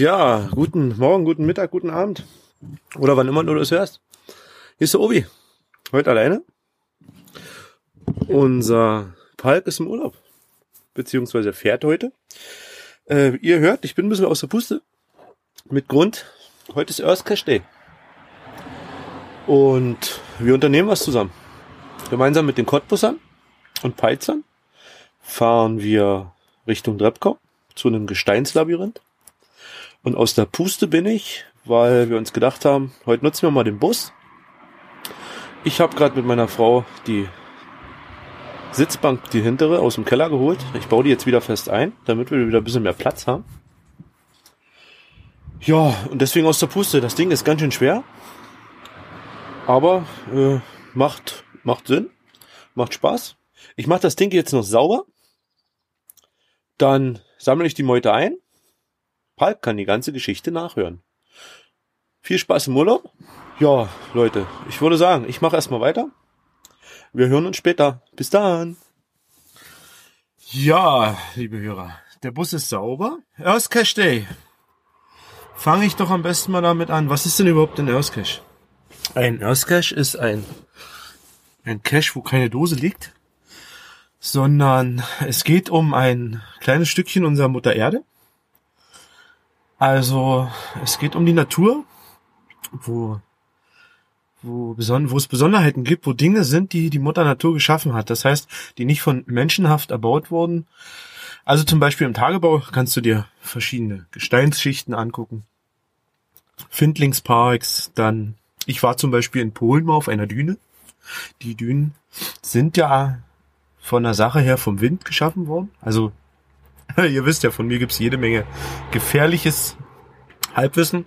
Ja, guten Morgen, guten Mittag, guten Abend. Oder wann immer du das hörst. Hier ist der Obi. Heute alleine. Unser Palk ist im Urlaub. Beziehungsweise fährt heute. Äh, ihr hört, ich bin ein bisschen aus der Puste. Mit Grund. Heute ist Earth Cash Day. Und wir unternehmen was zusammen. Gemeinsam mit den Cottbussern und Peizern fahren wir Richtung Drepkau zu einem Gesteinslabyrinth. Und aus der Puste bin ich, weil wir uns gedacht haben, heute nutzen wir mal den Bus. Ich habe gerade mit meiner Frau die Sitzbank, die hintere, aus dem Keller geholt. Ich baue die jetzt wieder fest ein, damit wir wieder ein bisschen mehr Platz haben. Ja, und deswegen aus der Puste. Das Ding ist ganz schön schwer. Aber äh, macht, macht Sinn. Macht Spaß. Ich mache das Ding jetzt noch sauber. Dann sammle ich die Meute ein Palk kann die ganze Geschichte nachhören. Viel Spaß im Urlaub. Ja, Leute, ich würde sagen, ich mache erstmal weiter. Wir hören uns später. Bis dann. Ja, liebe Hörer, der Bus ist sauber. Earth Cache Day. Fange ich doch am besten mal damit an. Was ist denn überhaupt ein Earth Cache? Ein Earth Cache ist ein, ein Cache, wo keine Dose liegt, sondern es geht um ein kleines Stückchen unserer Mutter Erde also es geht um die Natur, wo, wo, beson wo es Besonderheiten gibt, wo Dinge sind, die die Mutter Natur geschaffen hat. Das heißt, die nicht von menschenhaft erbaut wurden. Also zum Beispiel im Tagebau kannst du dir verschiedene Gesteinsschichten angucken. Findlingsparks, dann, ich war zum Beispiel in Polen mal auf einer Düne. Die Dünen sind ja von der Sache her vom Wind geschaffen worden. Also Ihr wisst ja, von mir gibt's jede Menge gefährliches Halbwissen.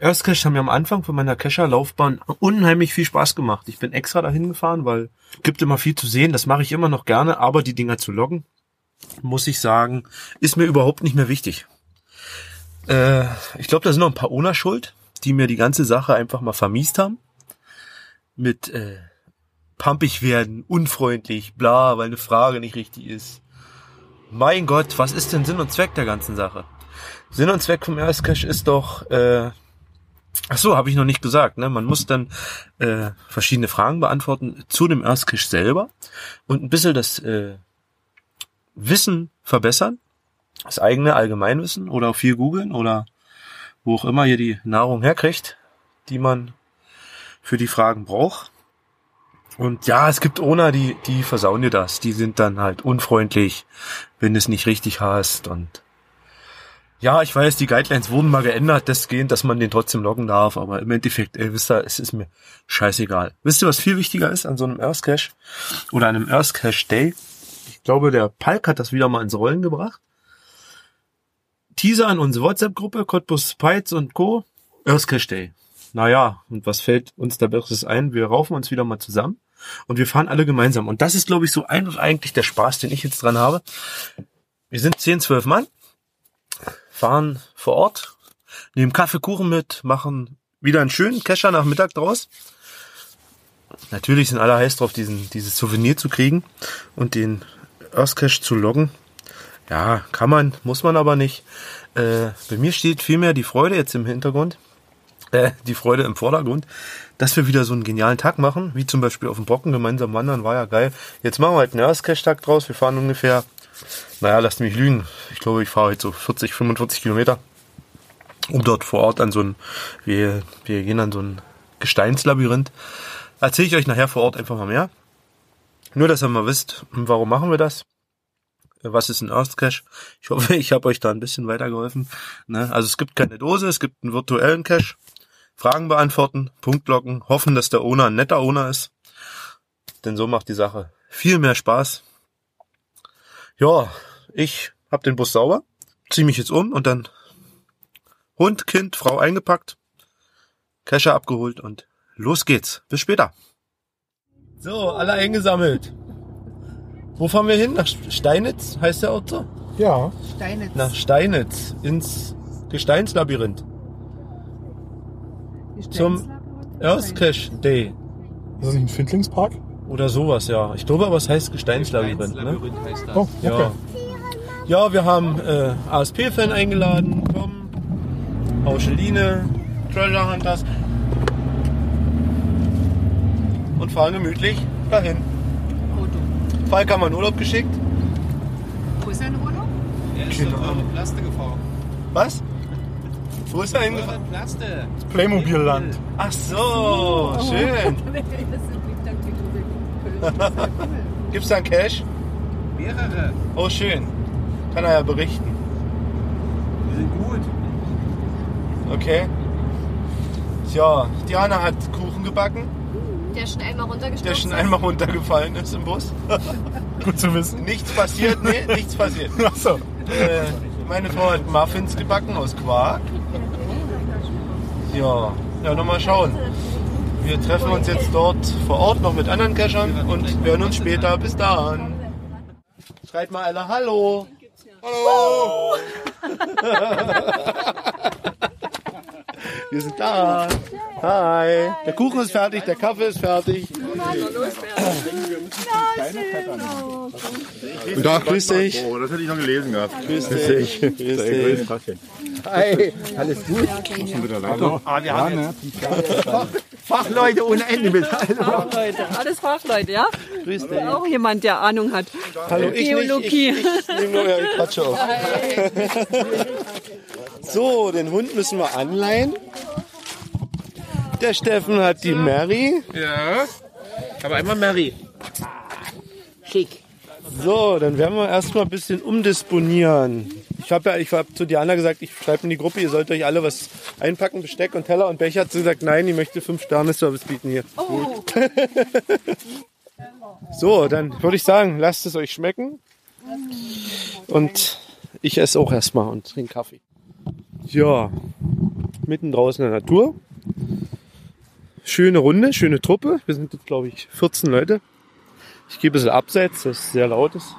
Earthcache haben mir am Anfang von meiner Cacher-Laufbahn unheimlich viel Spaß gemacht. Ich bin extra dahin gefahren, weil gibt immer viel zu sehen. Das mache ich immer noch gerne, aber die Dinger zu loggen, muss ich sagen, ist mir überhaupt nicht mehr wichtig. Äh, ich glaube, da sind noch ein paar Owner schuld, die mir die ganze Sache einfach mal vermiest haben. Mit äh, pumpig werden, unfreundlich, bla, weil eine Frage nicht richtig ist. Mein Gott, was ist denn Sinn und Zweck der ganzen Sache? Sinn und Zweck vom Earthcache ist doch, äh, ach so, habe ich noch nicht gesagt, ne? Man muss dann äh, verschiedene Fragen beantworten zu dem Earthcache selber und ein bisschen das äh, Wissen verbessern, das eigene Allgemeinwissen oder viel googeln oder wo auch immer ihr die Nahrung herkriegt, die man für die Fragen braucht. Und ja, es gibt Ona, die, die versauen dir das. Die sind dann halt unfreundlich, wenn du es nicht richtig hast. Und ja, ich weiß, die Guidelines wurden mal geändert, desgehend, dass man den trotzdem loggen darf. Aber im Endeffekt, ey, wisst ihr, es ist mir scheißegal. Wisst ihr, was viel wichtiger ist an so einem Earth Cache oder einem Earth Cache Day? Ich glaube, der Palk hat das wieder mal ins Rollen gebracht. Teaser an unsere WhatsApp-Gruppe, Cottbus Pites und Co. Earth Cache Day naja, und was fällt uns da Besseres ein? Wir raufen uns wieder mal zusammen und wir fahren alle gemeinsam. Und das ist, glaube ich, so einfach eigentlich der Spaß, den ich jetzt dran habe. Wir sind 10, 12 Mann, fahren vor Ort, nehmen Kaffee, Kuchen mit, machen wieder einen schönen Kescher nach Mittag draus. Natürlich sind alle heiß drauf, diesen, dieses Souvenir zu kriegen und den Earth Cache zu loggen. Ja, kann man, muss man aber nicht. Äh, bei mir steht vielmehr die Freude jetzt im Hintergrund äh, die Freude im Vordergrund, dass wir wieder so einen genialen Tag machen, wie zum Beispiel auf dem Brocken gemeinsam wandern, war ja geil. Jetzt machen wir halt einen Earthcache-Tag draus. Wir fahren ungefähr, naja, lasst mich lügen. Ich glaube, ich fahre heute so 40, 45 Kilometer, um dort vor Ort an so ein, wir, wir gehen an so ein Gesteinslabyrinth. Erzähle ich euch nachher vor Ort einfach mal mehr. Nur, dass ihr mal wisst, warum machen wir das was ist ein Earth Cache? Ich hoffe, ich habe euch da ein bisschen weitergeholfen. Ne? Also es gibt keine Dose, es gibt einen virtuellen Cache. Fragen beantworten, Punktlocken, hoffen, dass der Owner ein netter Owner ist. Denn so macht die Sache viel mehr Spaß. Ja, ich hab den Bus sauber, zieh mich jetzt um und dann Hund, Kind, Frau eingepackt, Cache abgeholt und los geht's. Bis später. So, alle eingesammelt. Wo fahren wir hin? Nach Steinitz heißt der Ort so? Ja. Steinitz. Nach Steinitz ins Gesteinslabyrinth zum Earthcache Day. Ist das nicht ein Findlingspark? Oder sowas, ja. Ich glaube aber, es heißt Gesteinslabyrinth. Ne? Heißt das. Oh, okay. Ja. ja, wir haben äh, ASP-Fan eingeladen. Tom, Auscheline, Treasure Hunters und fahren gemütlich dahin. Falk haben wir in Urlaub geschickt. Wo ist dein Urlaub? Er ist Keine doch Ahnung. Plaste gefahren. Was? Wo ist er hingefahren? Plaste. Playmobil-Land. Ach so, schön. Gibt's da einen Cash? Mehrere. Oh, schön. Kann er ja berichten. Die sind gut. Okay. Tja, Diana hat Kuchen gebacken, Der schon einmal runtergestürzt der schon einmal runtergefallen ist im Bus. Gut zu wissen. Nichts passiert, nee, nichts passiert. Achso. Äh, meine Frau hat Muffins gebacken aus Quark. Ja, ja, nochmal schauen. Wir treffen uns jetzt dort vor Ort noch mit anderen Cachern und hören uns später. Bis dann. Schreit mal alle Hallo. Hallo. Wir sind da. Hi. Der Kuchen ist fertig, der Kaffee ist fertig. Und da Grüß dich. Oh, das hätte ich noch gelesen gehabt. Grüß dich. Grüß dich. Hi, alles gut? Ah, wir haben jetzt Fachleute ohne Ende mit. Fachleute, alles Fachleute, ja? Grüß dich. Auch jemand, der Ahnung hat. Hallo, ich Geologie. Nicht, ich, ich nehme nur eure Quatsche auf. So, den Hund müssen wir anleihen. Der Steffen hat die Mary. Ja. Aber einmal Mary. So, dann werden wir erstmal ein bisschen umdisponieren. Ich habe ja, ich habe zu Diana gesagt, ich schreibe in die Gruppe, ihr sollt euch alle was einpacken, Besteck und Teller. Und Becher hat sie gesagt, nein, ich möchte fünf Sterne Service bieten hier. so, dann würde ich sagen, lasst es euch schmecken. Und ich esse auch erstmal und trinke Kaffee. Ja, mitten draußen in der Natur. Schöne Runde, schöne Truppe. Wir sind jetzt, glaube ich, 14 Leute. Ich gehe ein bisschen abseits, dass es sehr laut ist.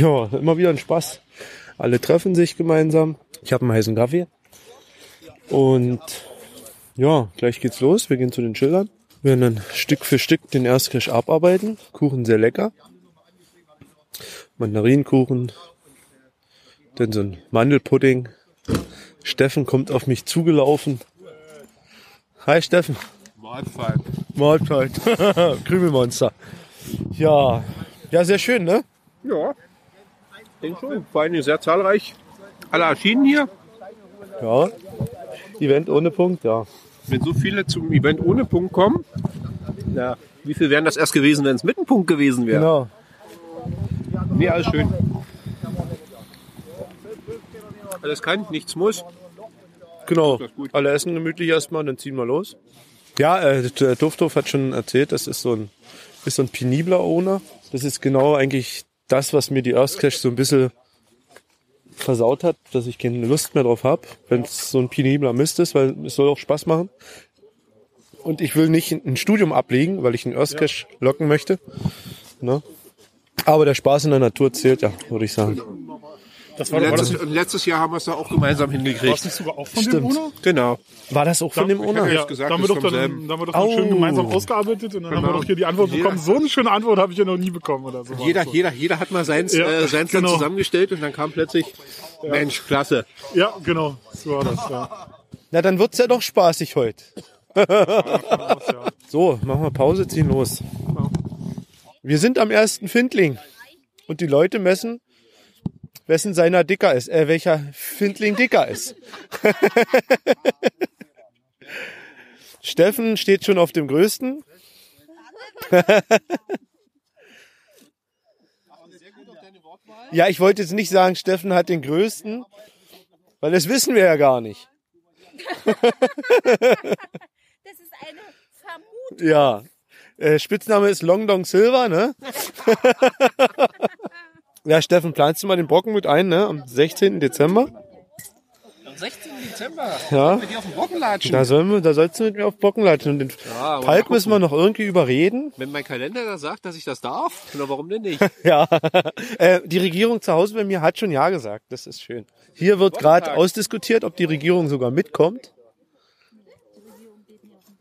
Ja, immer wieder ein Spaß. Alle treffen sich gemeinsam. Ich habe einen heißen Kaffee. Und ja, gleich geht's los. Wir gehen zu den Schildern. Wir werden dann Stück für Stück den Erstcash abarbeiten. Kuchen sehr lecker. Mandarinenkuchen. Dann so ein Mandelpudding. Steffen kommt auf mich zugelaufen. Hi Steffen. Mahlzeit. Mahlzeit. Krümelmonster. Ja, ja, sehr schön, ne? Ja. Denke schon. Vor allen Dingen sehr zahlreich. Alle erschienen hier. Ja. Event ohne Punkt, ja. Wenn so viele zum Event ohne Punkt kommen, na, wie viel wären das erst gewesen, wenn es mit einem Punkt gewesen wäre? Genau. Nee, alles schön. Alles kann, nichts muss. Genau. Alle essen gemütlich erstmal, dann ziehen wir los. Ja, äh, der Dufthof hat schon erzählt, das ist so ein, ist so ein penibler Owner. Das ist genau eigentlich das, was mir die Earthcache so ein bisschen versaut hat, dass ich keine Lust mehr drauf habe, wenn es so ein penibler Mist ist, weil es soll auch Spaß machen. Und ich will nicht ein Studium ablegen, weil ich einen Earthcache locken möchte. Ne? Aber der Spaß in der Natur zählt, ja, würde ich sagen. Das war, war, das, Letztes, letztes Jahr haben wir es da auch gemeinsam war das hingekriegt. nicht sogar auch von Stimmt. dem Owner? Genau. War das auch von dem Owner? Ja. Ja, gesagt, da haben wir das doch dann, da haben wir doch dann Au. schön gemeinsam ausgearbeitet und dann haben wir Genau. doch hier die Antwort Jeder- bekommen. So eine schöne Antwort habe ich ja noch nie bekommen oder so. Jeder, jeder, jeder hat mal seins, Ja, äh, seins dann genau. zusammengestellt und dann kam plötzlich, Mensch, klasse. Ja, genau. So war das, ja. Na, dann wird's ja doch spaßig heute. ja. So, machen wir Pause, ziehen los. Wir sind am ersten Findling. Und die Leute messen, wessen seiner dicker ist, äh, welcher Findling dicker ist. Steffen steht schon auf dem größten. ja, ich wollte jetzt nicht sagen, Steffen hat den größten, weil das wissen wir ja gar nicht. Das ist eine Vermutung. Ja. Äh, Spitzname ist Long Dong Silver, ne? Ja, Steffen, planst du mal den Brocken mit ein, ne? Am 16. Dezember? Am 16. Dezember. Ja. Mit dir auf den Brocken latschen. Da, sollen wir, da sollst du mit mir auf Brocken latschen. Und den Falk mal müssen wir noch irgendwie überreden. Wenn mein Kalender da sagt, dass ich das darf, na warum denn nicht? Ja. äh, die Regierung zu Hause bei mir hat schon Ja gesagt. Das ist schön. Hier wird gerade ausdiskutiert, ob die Regierung sogar mitkommt.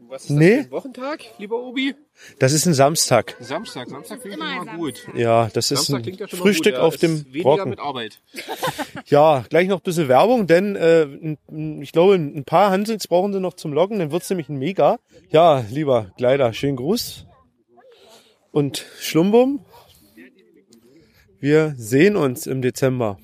Was ist Nee. das für ein Wochentag, lieber Obi? Das ist ein Samstag. Samstag. Samstag finde ich immer gut. Ja, das ist Samstag ein klingt ja Frühstück gut. Ja, auf ist dem weniger Brocken. mit Arbeit. Ja, gleich noch ein bisschen Werbung, denn äh, ich glaube, ein paar Hansels brauchen sie noch zum Loggen, dann wird's nämlich ein Mega. Ja, lieber Kleider, schönen Gruß. Und Schlumbum, wir sehen uns im Dezember.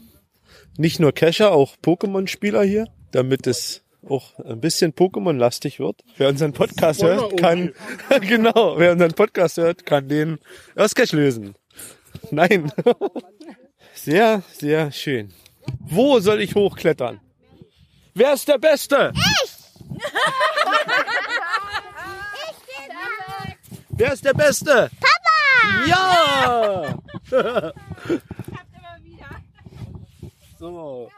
Nicht nur Kescher, auch Pokémon-Spieler hier, damit es auch ein bisschen Pokémon-lastig wird. Wer unseren Podcast hört, kann, genau, wer unseren Podcast hört, kann den Earthcash lösen. Nein. Sehr, sehr schön. Wo soll ich hochklettern? Wer ist der Beste? Ich! Wer ist der Beste? Papa! Ja! so.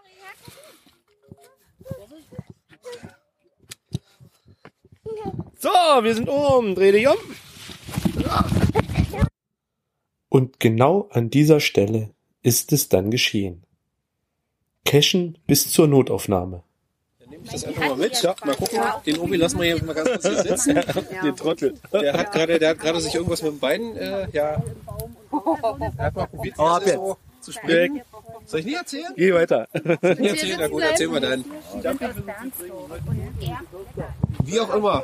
So, wir sind oben. Dreh dich um. Und genau an dieser Stelle ist es dann geschehen. Cashen bis zur Notaufnahme. Nehme ich das einfach mal mit. Mal gucken. Den Obi lassen wir hier mal ganz kurz hier sitzen. Den Trottel. Der hat gerade, der hat gerade sich irgendwas mit dem Bein, äh, ja. Er hat mal probiert, Oh, so zu springen. Soll ich nie erzählen? Geh weiter. Nie erzählen? Na gut, erzähl mal dann. Wie auch immer.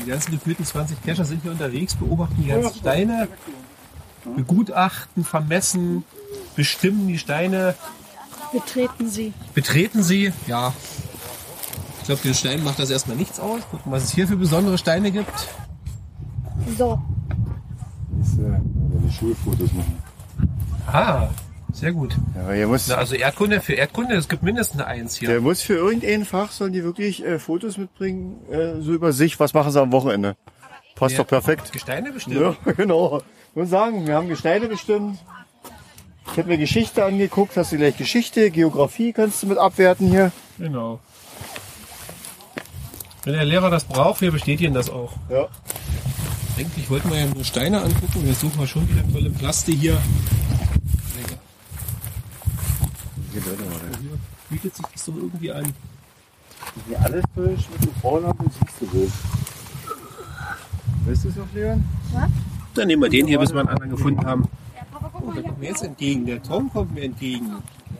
Die ganzen gefühlten 20 Cacher sind hier unterwegs, beobachten die ganzen Steine, begutachten, vermessen, bestimmen die Steine, Betreten Sie. betreten sie. Ja. Ich glaube, den Steinen macht das erstmal nichts aus. Gucken, was es hier für besondere Steine gibt. So. Die Schulfotos machen. Ah, sehr gut. Ja, hier muss, Na, also Erdkunde für Erdkunde, es gibt mindestens eine Eins hier. der muss für irgendein Fach, sollen die wirklich äh, Fotos mitbringen, äh, so über sich, was machen sie am Wochenende. Passt Ja. doch perfekt. Gesteine bestimmt. Ja, genau. Ich muss sagen, wir haben Gesteine bestimmt. Ich habe mir Geschichte angeguckt, hast du gleich Geschichte, Geografie kannst du mit abwerten hier. Genau. Wenn der Lehrer das braucht, wir bestätigen das auch. Ja. Eigentlich wollten wir ja nur Steine angucken. Wir suchen mal schon wieder tolle Plaste hier. Lecker. Hier bietet sich das doch irgendwie an. Hier alles durch mit dem Vornamen siehst du wohl. Weißt du es noch, Leon? Dann nehmen wir den hier, bis wir einen anderen gefunden haben. Oh, der kommt mir jetzt entgegen. Der Tom kommt mir entgegen.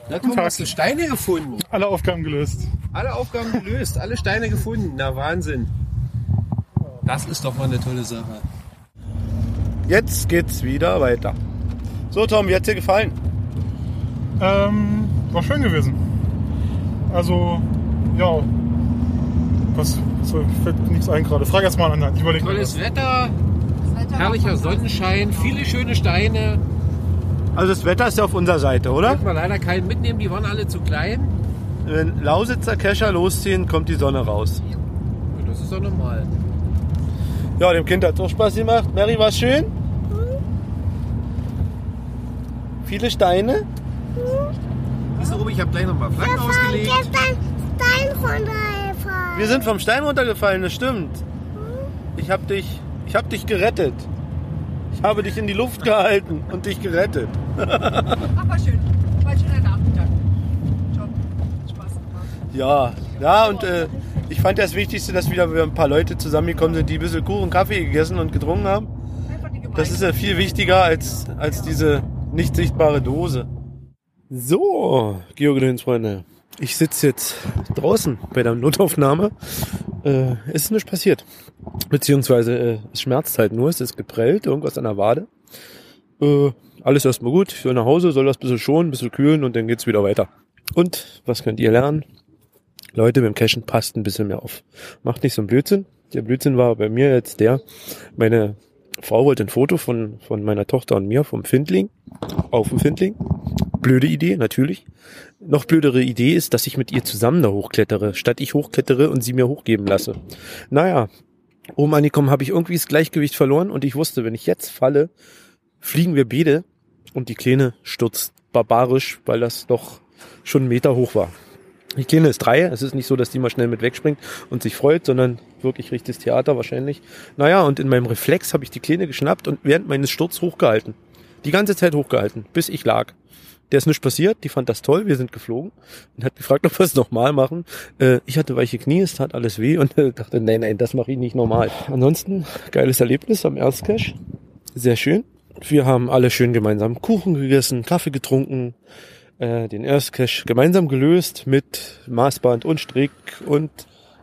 Na Tom, hast du Steine gefunden? Alle Aufgaben gelöst. Alle Aufgaben gelöst, alle Steine gefunden. Na Wahnsinn. Das ist doch mal eine tolle Sache. Jetzt geht's wieder weiter. So, Tom, wie hat's dir gefallen? Ähm, war schön gewesen. Also, ja. Was, so, fällt nichts ein gerade. Frag erst mal einen anderen. Ich überlege. Tolles Wetter, herrlicher Sonnenschein, viele schöne Steine. Also das Wetter ist ja auf unserer Seite, oder? Konnten wir leider keinen mitnehmen, die waren alle zu klein. Wenn Lausitzer Kescher losziehen, kommt die Sonne raus. Das ist doch normal. Ja, dem Kind hat's auch Spaß gemacht. Mary, war's schön? Viele Steine? Ruby, ich habe gleich nochmal Flaggen ausgelegt. Stein runtergefallen. Wir sind vom Stein runtergefallen, das stimmt. Ich hab dich, ich hab dich gerettet. Ich habe dich in die Luft gehalten und dich gerettet. Ach, war schön. War ein schöner Nachmittag. Schon Spaß gemacht. Ja, ja und äh, ich fand das Wichtigste, dass wieder ein paar Leute zusammengekommen sind, die ein bisschen Kuchen, Kaffee gegessen und getrunken haben. Das ist ja viel wichtiger als, als diese nicht sichtbare Dose. So, Geogedöns-Freunde. Ich sitze jetzt draußen bei der Notaufnahme. Äh, ist nichts passiert. Beziehungsweise äh, es schmerzt halt nur, es ist geprellt, irgendwas an der Wade. Äh, alles erstmal gut. Ich will nach Hause, soll das ein bisschen schonen, ein bisschen kühlen und dann geht's wieder weiter. Und was könnt ihr lernen? Leute, beim Cashen passt ein bisschen mehr auf. Macht nicht so einen Blödsinn. Der Blödsinn war bei mir jetzt der, meine Frau wollte ein Foto von, von meiner Tochter und mir vom Findling, auf dem Findling. Blöde Idee, natürlich. Noch blödere Idee ist, dass ich mit ihr zusammen da hochklettere, statt ich hochklettere und sie mir hochgeben lasse. Naja, oben angekommen habe ich irgendwie das Gleichgewicht verloren und ich wusste, wenn ich jetzt falle, fliegen wir beide und die Kleine stürzt barbarisch, weil das doch schon einen Meter hoch war. Die Kleine ist drei, es ist nicht so, dass die mal schnell mit wegspringt und sich freut, sondern wirklich richtiges Theater wahrscheinlich. Naja, und in meinem Reflex habe ich die Kleine geschnappt und während meines Sturz hochgehalten. Die ganze Zeit hochgehalten, bis ich lag. Der ist nicht passiert, die fand das toll, wir sind geflogen und hat gefragt, ob wir es nochmal machen. Äh, ich hatte weiche Knie, es tat alles weh und äh, dachte, nein, nein, das mache ich nicht normal. Ansonsten, geiles Erlebnis am Erzcache. Sehr schön. Wir haben alle schön gemeinsam Kuchen gegessen, Kaffee getrunken, äh, den Erzcache gemeinsam gelöst mit Maßband und Strick und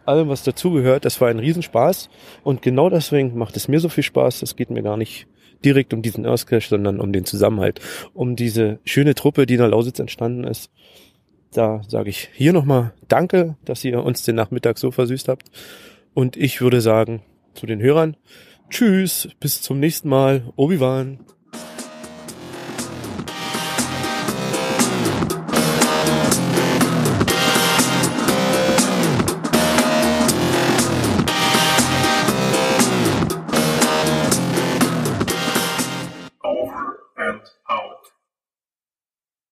allem, was dazugehört. Das war ein Riesenspaß und genau deswegen macht es mir so viel Spaß. Es geht mir gar nicht direkt um diesen Earthcache, sondern um den Zusammenhalt, um diese schöne Truppe, die in der Lausitz entstanden ist. Da sage ich hier nochmal Danke, dass ihr uns den Nachmittag so versüßt habt. Und ich würde sagen zu den Hörern, Tschüss, bis zum nächsten Mal, Obi-Wan.